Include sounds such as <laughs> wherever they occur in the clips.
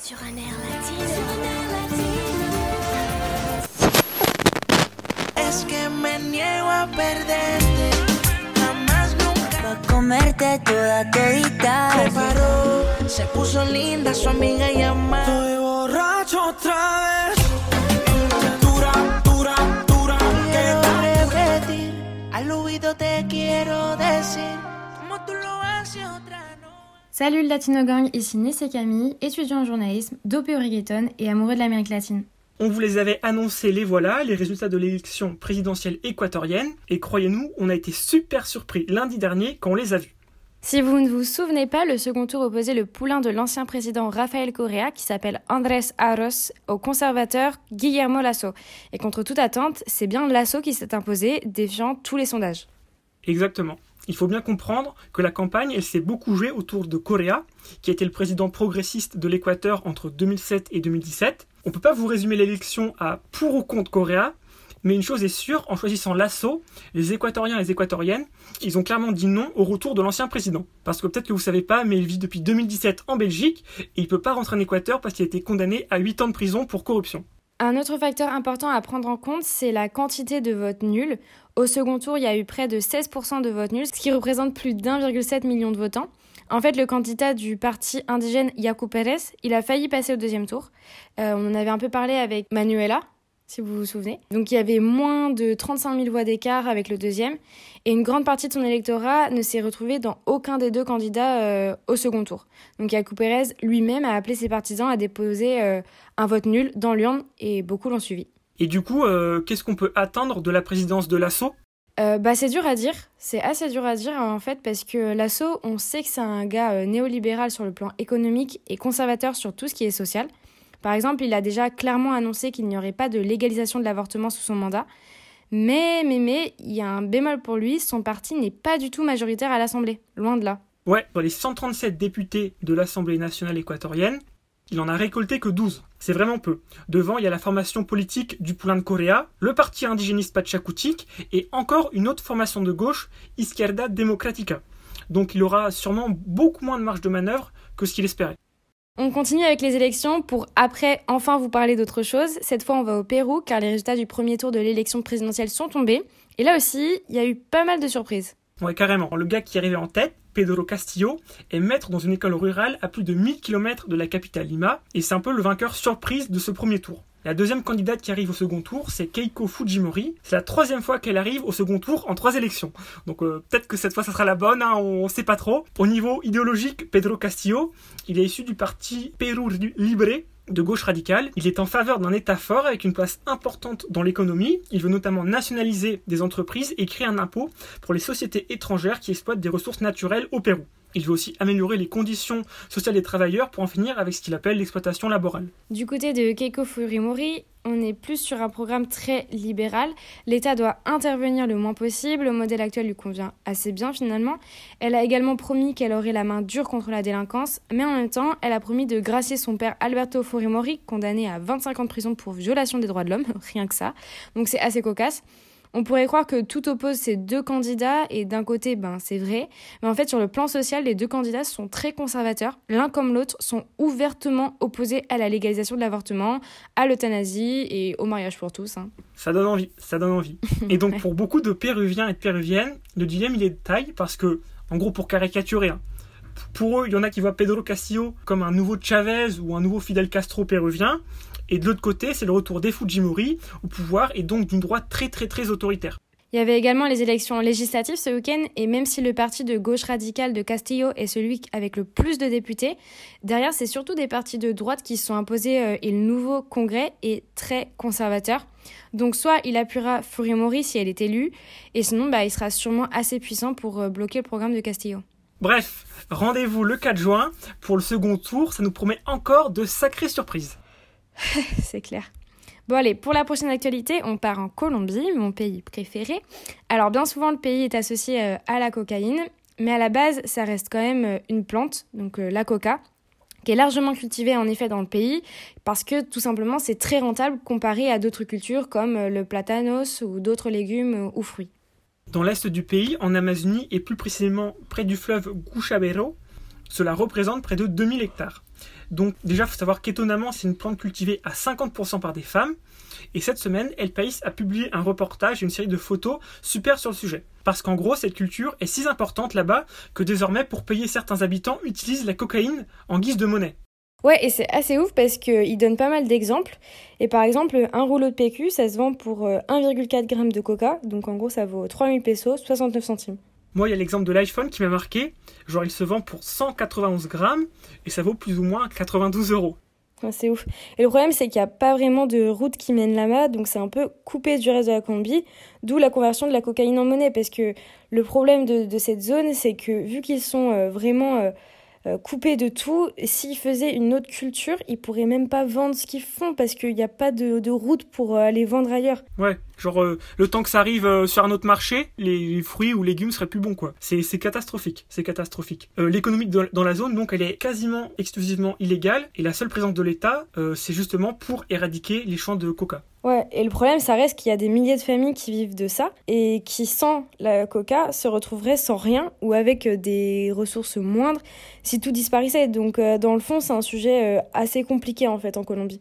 Sur un air latino. Es que me niego a perderte. Jamás nunca. Pa' comerte toda todita. Se paró, se puso linda su amiga y amada. Estoy borracho otra vez. Dura, dura, dura. Quiero repetir. Al oído te quiero decir. Como tú lo haces otra. Salut le Latino Gang, ici Nessé Camille, étudiant en journalisme, dopé au reggaeton et amoureux de l'Amérique latine. On vous les avait annoncés, les voilà, les résultats de l'élection présidentielle équatorienne, et croyez-nous, on a été super surpris lundi dernier quand on les a vus. Si vous ne vous souvenez pas, le second tour opposait le poulain de l'ancien président Rafael Correa, qui s'appelle Andrés Arros, au conservateur Guillermo Lasso. Et contre toute attente, c'est bien Lasso qui s'est imposé, défiant tous les sondages. Exactement. Il faut bien comprendre que la campagne, elle s'est beaucoup jouée autour de Correa, qui a été le président progressiste de l'Équateur entre 2007 et 2017. On peut pas vous résumer l'élection à pour ou contre Correa, mais une chose est sûre, en choisissant l'assaut, les Équatoriens et les Équatoriennes, ils ont clairement dit non au retour de l'ancien président. Parce que peut-être que vous savez pas, mais il vit depuis 2017 en Belgique, et il peut pas rentrer en Équateur parce qu'il a été condamné à 8 ans de prison pour corruption. Un autre facteur important à prendre en compte, c'est la quantité de votes nuls. Au second tour, il y a eu près de 16% de votes nuls, ce qui représente plus d'1,7 million de votants. En fait, le candidat du parti indigène Yacu Pérez, il a failli passer au deuxième tour. Euh, on avait un peu parlé avec Manuela, si vous vous souvenez. Donc il y avait moins de 35 000 voix d'écart avec le deuxième, et une grande partie de son électorat ne s'est retrouvé dans aucun des deux candidats euh, au second tour. Donc Yacu Pérez lui-même a appelé ses partisans à déposer euh, un vote nul dans l'urne, et beaucoup l'ont suivi. Et du coup, euh, qu'est-ce qu'on peut attendre de la présidence de l'assaut bah, c'est dur à dire. C'est assez dur à dire en fait parce que Lasso, on sait que c'est un gars néolibéral sur le plan économique et conservateur sur tout ce qui est social. Par exemple, il a déjà clairement annoncé qu'il n'y aurait pas de légalisation de l'avortement sous son mandat. Mais, mais, mais, il y a un bémol pour lui, son parti n'est pas du tout majoritaire à l'Assemblée. Loin de là. Ouais, dans les 137 députés de l'Assemblée nationale équatorienne, il en a récolté que 12. C'est vraiment peu. Devant, il y a la formation politique du Poulain de Correa, le parti indigéniste Pachakutik et encore une autre formation de gauche, Izquierda Democrática. Donc il aura sûrement beaucoup moins de marge de manœuvre que ce qu'il espérait. On continue avec les élections pour après enfin vous parler d'autre chose. Cette fois, on va au Pérou car les résultats du premier tour de l'élection présidentielle sont tombés. Et là aussi, il y a eu pas mal de surprises. Ouais, carrément. Le gars qui arrivé en tête, Pedro Castillo, est maître dans une école rurale à plus de 1000 km de la capitale Lima, et c'est un peu le vainqueur surprise de ce premier tour. La deuxième candidate qui arrive au second tour, c'est Keiko Fujimori. C'est la troisième fois qu'elle arrive au second tour en trois élections. Donc euh, peut-être que cette fois ça sera la bonne, hein, on sait pas trop. Au niveau idéologique, Pedro Castillo, il est issu du parti Perú Libre, de gauche radicale. Il est en faveur d'un État fort avec une place importante dans l'économie. Il veut notamment nationaliser des entreprises et créer un impôt pour les sociétés étrangères qui exploitent des ressources naturelles au Pérou. Il veut aussi améliorer les conditions sociales des travailleurs pour en finir avec ce qu'il appelle l'exploitation laborale. Du côté de Keiko Fujimori, on est plus sur un programme très libéral. L'État doit intervenir le moins possible. Le modèle actuel lui convient assez bien finalement. Elle a également promis qu'elle aurait la main dure contre la délinquance, mais en même temps, elle a promis de gracier son père Alberto Fujimori, condamné à 25 ans de prison pour violation des droits de l'homme, <laughs> rien que ça. Donc c'est assez cocasse. On pourrait croire que tout oppose ces deux candidats et d'un côté, ben c'est vrai, mais en fait sur le plan social, les deux candidats sont très conservateurs. L'un comme l'autre sont ouvertement opposés à la légalisation de l'avortement, à l'euthanasie et au mariage pour tous. hein. Ça donne envie, ça donne envie. Et donc <laughs> pour beaucoup de Péruviens et de Péruviennes, le dilemme il est de taille parce que, en gros pour caricaturer, hein, pour eux il y en a qui voient Pedro Castillo comme un nouveau Chavez ou un nouveau Fidel Castro péruvien, et de l'autre côté c'est le retour des Fujimori au pouvoir et donc d'une droite très très très autoritaire. Il y avait également les élections législatives ce week-end, et même si le parti de gauche radicale de Castillo est celui avec le plus de députés, derrière c'est surtout des partis de droite qui se sont imposés euh, et le nouveau Congrès est très conservateur. Donc soit il appuiera Fujimori si elle est élue, et sinon bah, il sera sûrement assez puissant pour euh, bloquer le programme de Castillo. Bref, rendez-vous le 4 juin pour le second tour, ça nous promet encore de sacrées surprises. <laughs> C'est clair. Bon allez, pour la prochaine actualité, on part en Colombie, mon pays préféré. Alors bien souvent le pays est associé euh, à la cocaïne, mais à la base ça reste quand même euh, une plante, donc euh, la coca, qui est largement cultivée en effet dans le pays, parce que tout simplement c'est très rentable comparé à d'autres cultures comme le platanos ou d'autres légumes ou fruits. Dans l'est du pays, en Amazonie et plus précisément près du fleuve Guchabero, cela représente près de 2000 hectares. Donc déjà, il faut savoir qu'étonnamment, c'est une plante cultivée à 50% par des femmes. Et cette semaine, El País a publié un reportage et une série de photos super sur le sujet. Parce qu'en gros, cette culture est si importante là-bas que désormais, pour payer certains habitants, utilisent la cocaïne en guise de monnaie. Ouais, et c'est assez ouf parce qu'il donne pas mal d'exemples. Et par exemple, un rouleau de PQ, ça se vend pour 1,4 g de coca. Donc en gros, ça vaut 3000 pesos, 69 centimes. Moi, il y a l'exemple de l'iPhone qui m'a marqué. Genre, il se vend pour 191 grammes et ça vaut plus ou moins 92 euros. c'est ouf. Et le problème, c'est qu'il n'y a pas vraiment de route qui mène là-bas, donc c'est un peu coupé du reste de la Colombie, d'où la conversion de la cocaïne en monnaie. Parce que le problème de, cette zone, c'est que vu qu'ils sont euh, vraiment euh, euh, coupés de tout. S'ils faisaient une autre culture, ils pourraient même pas vendre ce qu'ils font parce qu'il n'y a pas de, route pour euh, aller vendre ailleurs. Ouais, genre euh, le temps que ça arrive sur un autre marché, les, fruits ou légumes seraient plus bons quoi. C'est catastrophique, c'est catastrophique. L'économie dans, la zone donc elle est quasiment exclusivement illégale et la seule présence de l'État c'est justement pour éradiquer les champs de coca. Ouais, et le problème, ça reste qu'il y a des milliers de familles qui vivent de ça et qui, sans la coca, se retrouveraient sans rien ou avec euh, des ressources moindres si tout disparaissait. Donc, euh, dans le fond, c'est un sujet euh, assez compliqué en fait en Colombie.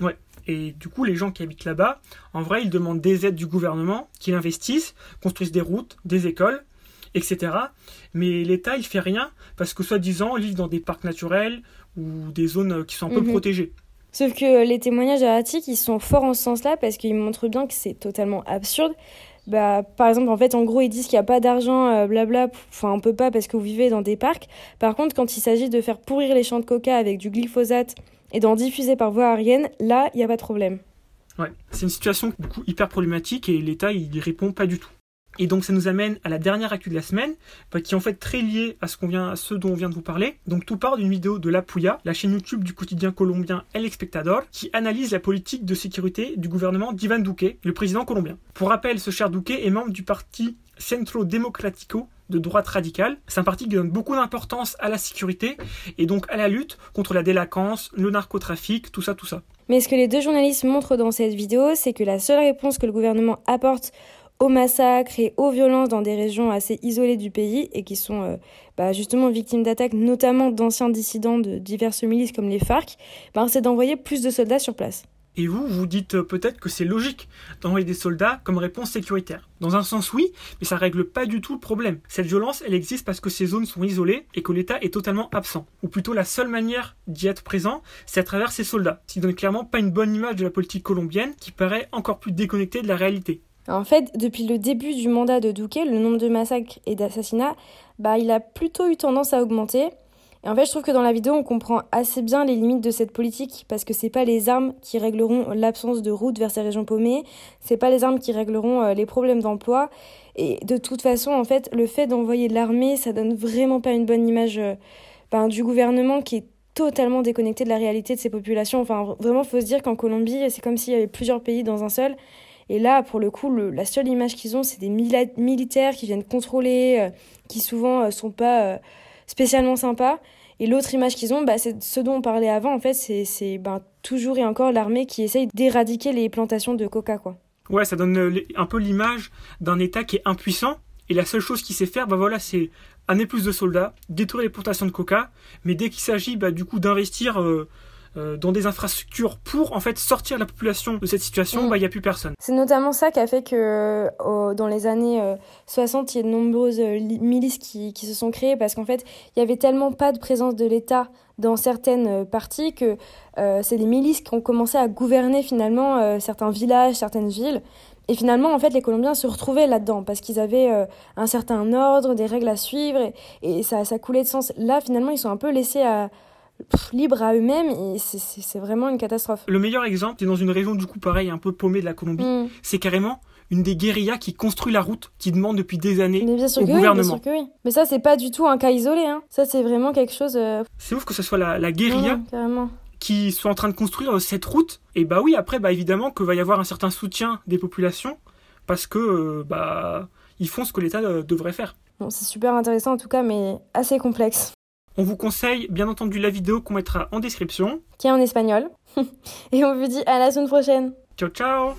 Ouais, et du coup, les gens qui habitent là-bas, en vrai, ils demandent des aides du gouvernement, qu'ils investissent, construisent des routes, des écoles, etc. Mais l'État, il fait rien parce que, soi-disant, ils vivent dans des parcs naturels ou des zones qui sont un peu mhm. protégées. Sauf que les témoignages erratiques, ils sont forts en ce sens-là parce qu'ils montrent bien que c'est totalement absurde. Bah, par exemple, en fait, en gros, ils disent qu'il n'y a pas d'argent, euh, blabla. Enfin, on peut pas parce que vous vivez dans des parcs. Par contre, quand il s'agit de faire pourrir les champs de coca avec du glyphosate et d'en diffuser par voie aérienne, là, il n'y a pas de problème. Ouais, c'est une situation hyper problématique et l'État, il répond pas du tout. Et donc ça nous amène à la dernière actu de la semaine, bah, qui est en fait très liée à ce, qu'on vient, à ce dont on vient de vous parler. Donc tout part d'une vidéo de La Puya, la chaîne YouTube du quotidien colombien El Espectador, qui analyse la politique de sécurité du gouvernement d'Ivan Duque, le président colombien. Pour rappel, ce cher Duque est membre du parti Centro Democrático de droite radicale. C'est un parti qui donne beaucoup d'importance à la sécurité et donc à la lutte contre la délinquance, le narcotrafic, tout ça, tout ça. Mais ce que les deux journalistes montrent dans cette vidéo, c'est que la seule réponse que le gouvernement apporte aux massacres et aux violences dans des régions assez isolées du pays et qui sont euh, bah, justement victimes d'attaques, notamment d'anciens dissidents de diverses milices comme les FARC, bah, c'est d'envoyer plus de soldats sur place. Et vous, vous dites euh, peut-être que c'est logique d'envoyer des soldats comme réponse sécuritaire. Dans un sens, oui, mais ça règle pas du tout le problème. Cette violence, elle existe parce que ces zones sont isolées et que l'État est totalement absent. Ou plutôt, la seule manière d'y être présent, c'est à travers ces soldats. Ce qui donne clairement pas une bonne image de la politique colombienne, qui paraît encore plus déconnectée de la réalité. En fait, depuis le début du mandat de Duque, le nombre de massacres et d'assassinats, bah, il a plutôt eu tendance à augmenter. Et en fait, je trouve que dans la vidéo, on comprend assez bien les limites de cette politique parce que c'est pas les armes qui régleront l'absence de route vers ces régions paumées, c'est pas les armes qui régleront euh, les problèmes d'emploi. Et de toute façon, en fait, le fait d'envoyer de l'armée, ça donne vraiment pas une bonne image euh, ben, du gouvernement qui est totalement déconnecté de la réalité de ces populations. Enfin, vraiment, faut se dire qu'en Colombie, c'est comme s'il y avait plusieurs pays dans un seul. Et là, pour le coup, la seule image qu'ils ont, c'est des militaires qui viennent contrôler, euh, qui souvent euh, sont pas euh, spécialement sympas. Et l'autre image qu'ils ont, bah, c'est ce dont on parlait avant, en fait, c'est ben, toujours et encore l'armée qui essaye d'éradiquer les plantations de coca, quoi. Ouais, ça donne un peu l'image d'un État qui est impuissant, et la seule chose qu'il sait faire, bah voilà, c'est amener plus de soldats, détruire les plantations de coca, mais dès qu'il s'agit bah, du coup d'investir euh, dans des infrastructures pour en fait sortir la population de cette situation, mm. bah, il n'y a plus personne. C'est notamment ça qui a fait que dans les années 60, il y a de nombreuses euh, milices qui, qui, se sont créées parce qu'en fait, il y avait tellement pas de présence de l'État dans certaines euh, parties que c'est les milices qui ont commencé à gouverner finalement certains villages, certaines villes. Et finalement, en fait, les Colombiens se retrouvaient là-dedans parce qu'ils avaient un certain ordre, des règles à suivre et, et ça, ça coulait de sens. Là, finalement, ils sont un peu laissés à, libres à eux-mêmes et c'est vraiment une catastrophe. Le meilleur exemple, c'est dans une région du coup pareil, un peu paumée de la Colombie, mm. c'est carrément une des guérillas qui construit la route, qui demande depuis des années au gouvernement. Oui, Mais ça, c'est pas du tout un cas isolé. Hein. Ça, c'est vraiment quelque chose. Euh, c'est ouf que ce soit la, la guérilla qui soit en train de construire euh, cette route. Et bah oui, après, bah évidemment que va y avoir un certain soutien des populations parce que euh, bah ils font ce que l'État devrait faire. Bon, c'est super intéressant en tout cas, mais assez complexe. On vous conseille bien entendu la vidéo qu'on mettra en description. Qui est en espagnol. <laughs> Et on vous dit à la semaine prochaine. Ciao ciao